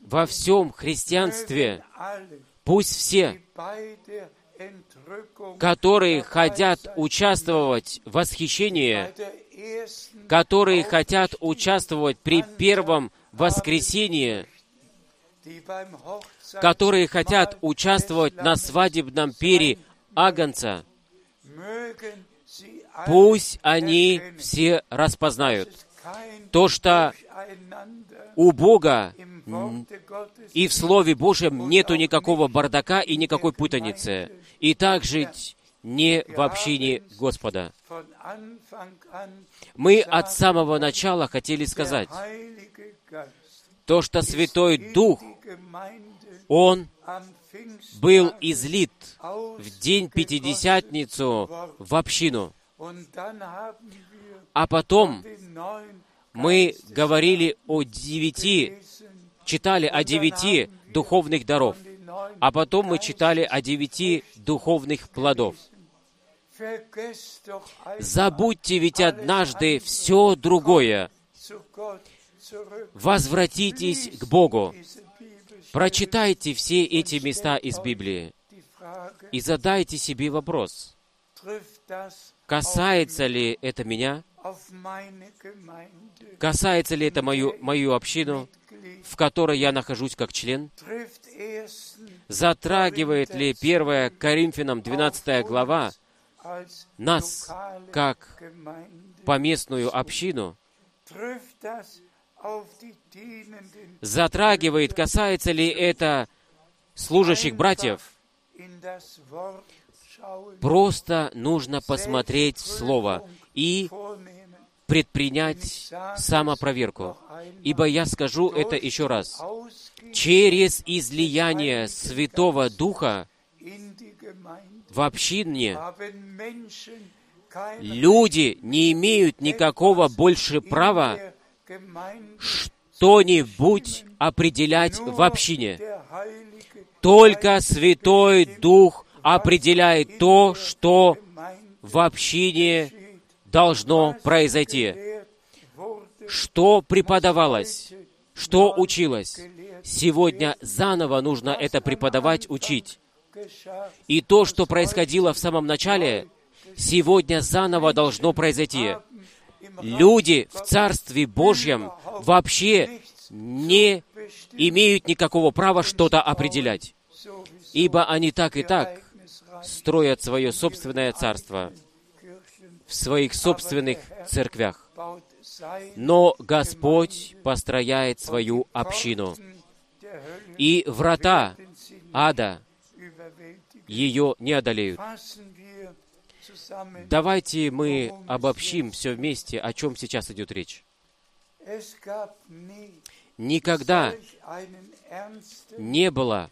во всем христианстве. Пусть все, которые хотят участвовать в восхищении, которые хотят участвовать при первом воскресении, которые хотят участвовать на свадебном пире alle пусть они все распознают то, что у Бога и в Слове Божьем нету никакого бардака и никакой путаницы. И так жить не в общине Господа. Мы от самого начала хотели сказать то, что Святой Дух, Он был излит в день Пятидесятницу в общину. А потом мы говорили о девяти, читали о девяти духовных даров. А потом мы читали о девяти духовных плодов. Забудьте ведь однажды все другое. Возвратитесь к Богу. Прочитайте все эти места из Библии и задайте себе вопрос, касается ли это меня, касается ли это мою, мою общину, в которой я нахожусь как член, затрагивает ли 1 Коринфянам 12 глава нас, как поместную общину, Затрагивает, касается ли это служащих братьев, просто нужно посмотреть в Слово и предпринять самопроверку. Ибо я скажу это еще раз. Через излияние Святого Духа в общине люди не имеют никакого больше права что-нибудь определять в общине. Только Святой Дух определяет то, что в общине должно произойти. Что преподавалось, что училось. Сегодня заново нужно это преподавать, учить. И то, что происходило в самом начале, сегодня заново должно произойти. Люди в Царстве Божьем вообще не имеют никакого права что-то определять, ибо они так и так строят свое собственное царство в своих собственных церквях. Но Господь построяет свою общину, и врата ада ее не одолеют. Давайте мы обобщим все вместе, о чем сейчас идет речь. Никогда не было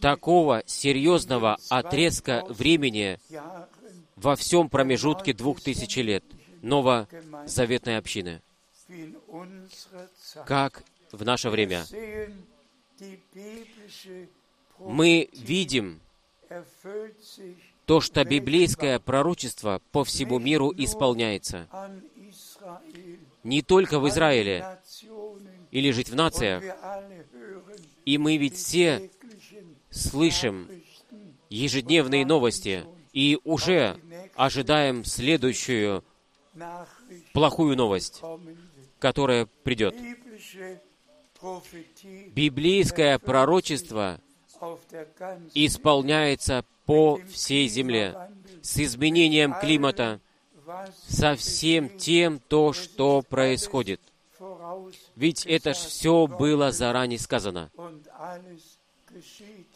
такого серьезного отрезка времени во всем промежутке двух тысячи лет новозаветной общины, как в наше время. Мы видим то, что библейское пророчество по всему миру исполняется. Не только в Израиле или жить в нациях. И мы ведь все слышим ежедневные новости и уже ожидаем следующую плохую новость, которая придет. Библейское пророчество исполняется по всей земле с изменением климата, со всем тем, то, что происходит. Ведь это ж все было заранее сказано.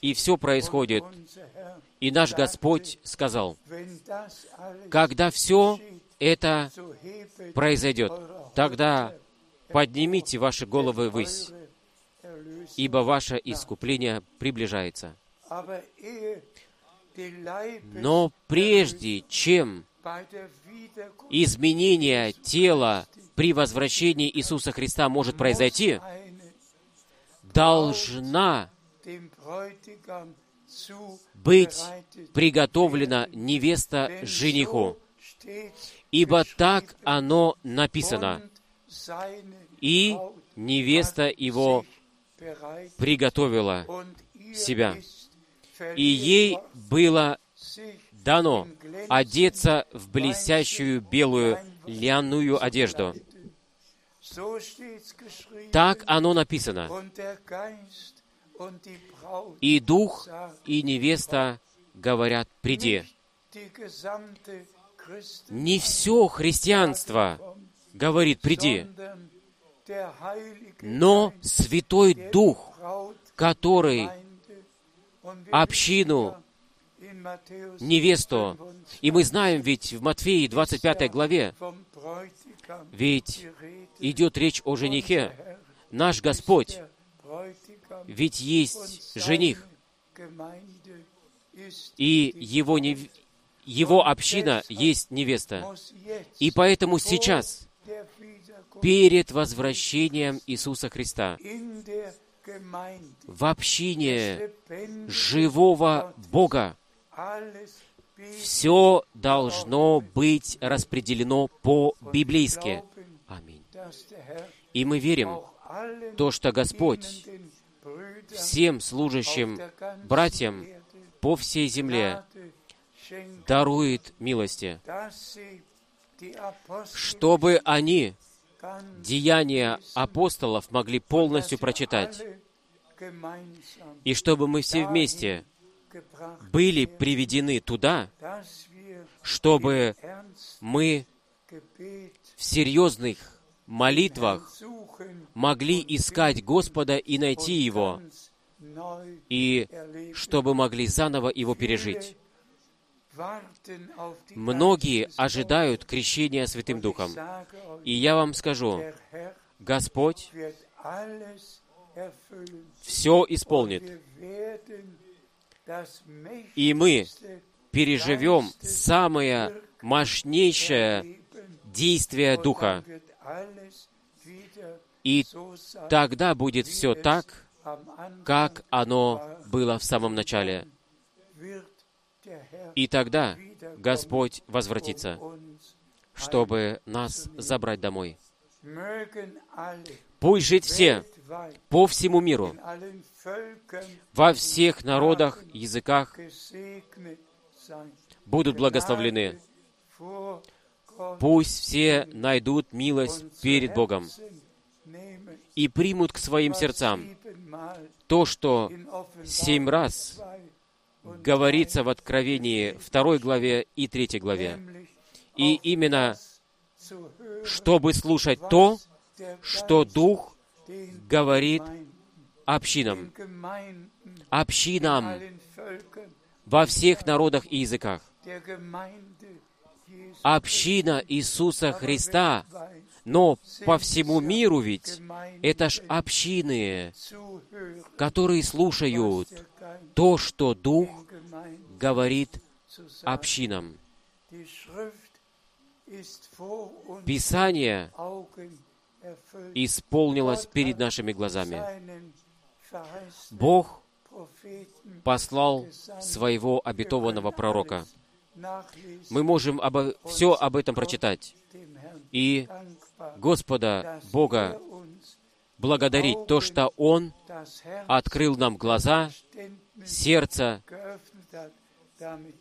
И все происходит. И наш Господь сказал, когда все это произойдет, тогда поднимите ваши головы ввысь, ибо ваше искупление приближается. Но прежде чем изменение тела при возвращении Иисуса Христа может произойти, должна быть приготовлена невеста жениху, ибо так оно написано. И невеста его приготовила, себя. и ей было дано одеться в блестящую белую льняную одежду. Так оно написано. И дух, и невеста говорят, приди. Не все христианство говорит, приди, но Святой Дух, который общину, невесту, и мы знаем ведь в Матфеи 25 главе, ведь идет речь о женихе. Наш Господь, ведь есть жених, и его, нев- его община есть невеста. И поэтому сейчас, перед возвращением Иисуса Христа, в общине живого Бога, все должно быть распределено по-библейски. Аминь. И мы верим, то, что Господь всем служащим братьям по всей земле дарует милости, чтобы они деяния апостолов могли полностью прочитать, и чтобы мы все вместе были приведены туда, чтобы мы в серьезных молитвах могли искать Господа и найти Его, и чтобы могли заново Его пережить. Многие ожидают крещения Святым Духом. И я вам скажу, Господь все исполнит. И мы переживем самое мощнейшее действие Духа. И тогда будет все так, как оно было в самом начале. И тогда Господь возвратится, чтобы нас забрать домой. Пусть жить все по всему миру, во всех народах, языках будут благословлены. Пусть все найдут милость перед Богом и примут к своим сердцам то, что семь раз 2 und говорится в Откровении 2 главе и 3 главе. И именно, чтобы слушать то, что Дух говорит общинам, общинам во всех народах и языках. Община Иисуса Христа, но по всему миру ведь это ж общины, которые слушают то, что Дух говорит общинам. Писание. Исполнилось перед нашими глазами. Бог послал своего обетованного пророка. Мы можем обо, все об этом прочитать. И Господа Бога благодарить то, что Он открыл нам глаза, сердце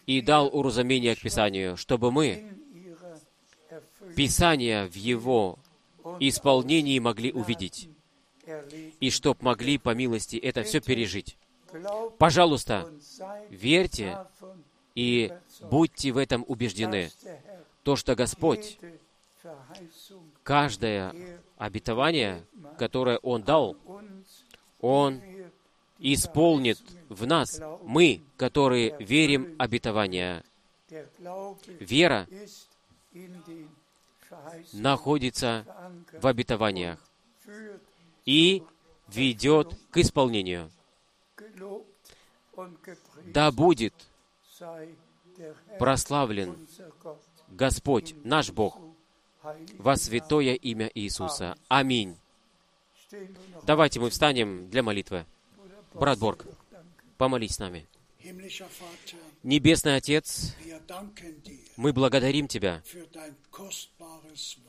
и дал уразумение к Писанию, чтобы мы Писание в Его исполнении могли увидеть, и чтоб могли по милости это все пережить. Пожалуйста, верьте и будьте в этом убеждены, то, что Господь каждое обетование, которое Он дал, Он исполнит в нас, мы, которые верим Glaube Вера находится в обетованиях и ведет к исполнению. Да будет прославлен Господь, наш Бог, во святое имя Иисуса. Аминь. Давайте мы встанем для молитвы. Брат Борг, помолись с нами. Небесный Отец, мы благодарим Тебя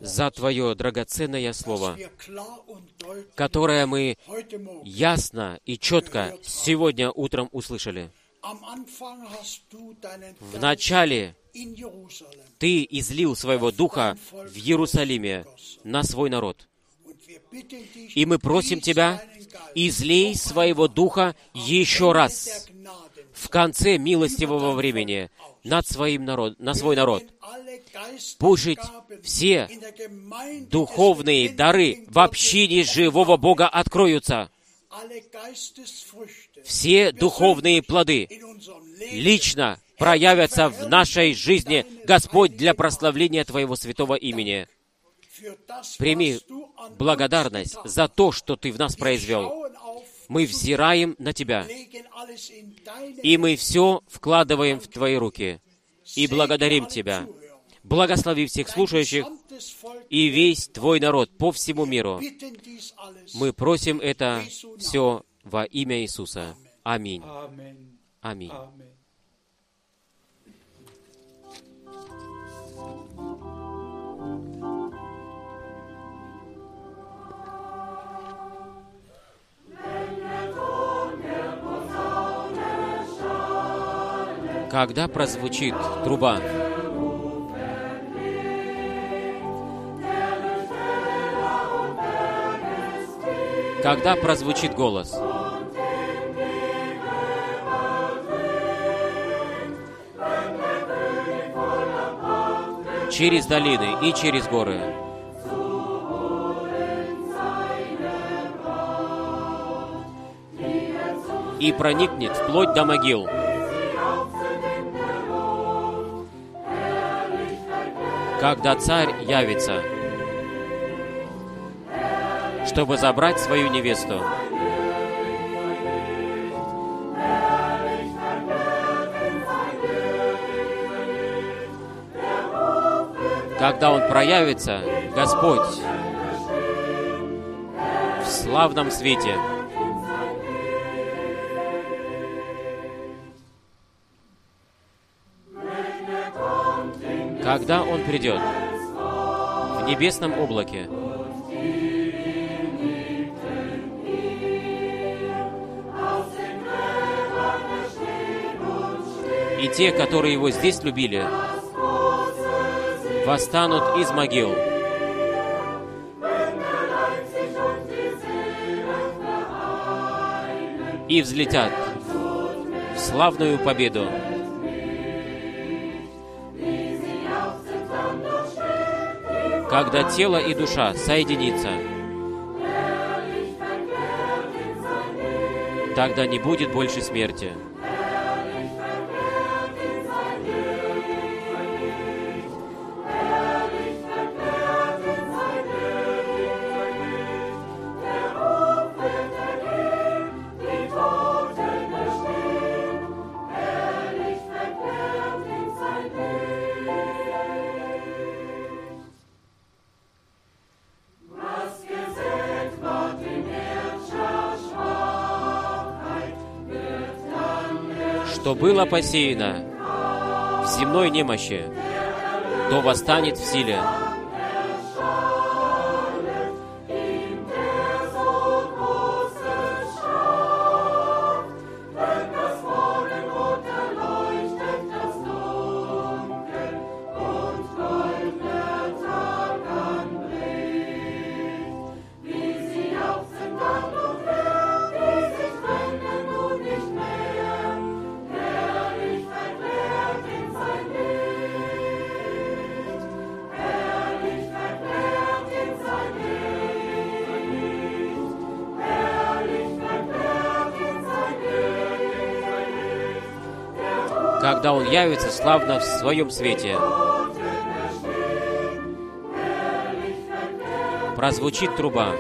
за Твое драгоценное Слово, которое мы ясно и четко сегодня утром услышали. am Anfang hast du deinen В Geist начале in Jerusalem Ты излил своего Духа в Иерусалиме на свой народ. И мы просим Тебя, излей своего Духа еще раз в конце милостивого времени над своим народ, на свой народ. Пусть все духовные дары в общине живого Бога откроются. Все духовные плоды лично проявятся в нашей жизни, Господь, для прославления Твоего святого имени. Прими благодарность за то, что Ты в нас произвел. Мы взираем на Тебя, и мы все вкладываем в Твои руки, и благодарим Тебя. Благослови всех слушающих и весь Твой народ по всему миру. Мы просим это все во имя Иисуса. Аминь. Аминь. Когда прозвучит труба, когда прозвучит голос, через долины и через горы, и проникнет вплоть до могил. Когда царь явится, чтобы забрать свою невесту. Когда Он проявится, Господь, в славном свете, когда Он придет в небесном облаке, и те, которые Его здесь любили, восстанут из могил. И взлетят в славную победу. Когда тело и душа соединится, тогда не будет больше смерти. Было посеяно в земной немощи, то восстанет в силе. Явится славно в своем свете. Прозвучит труба,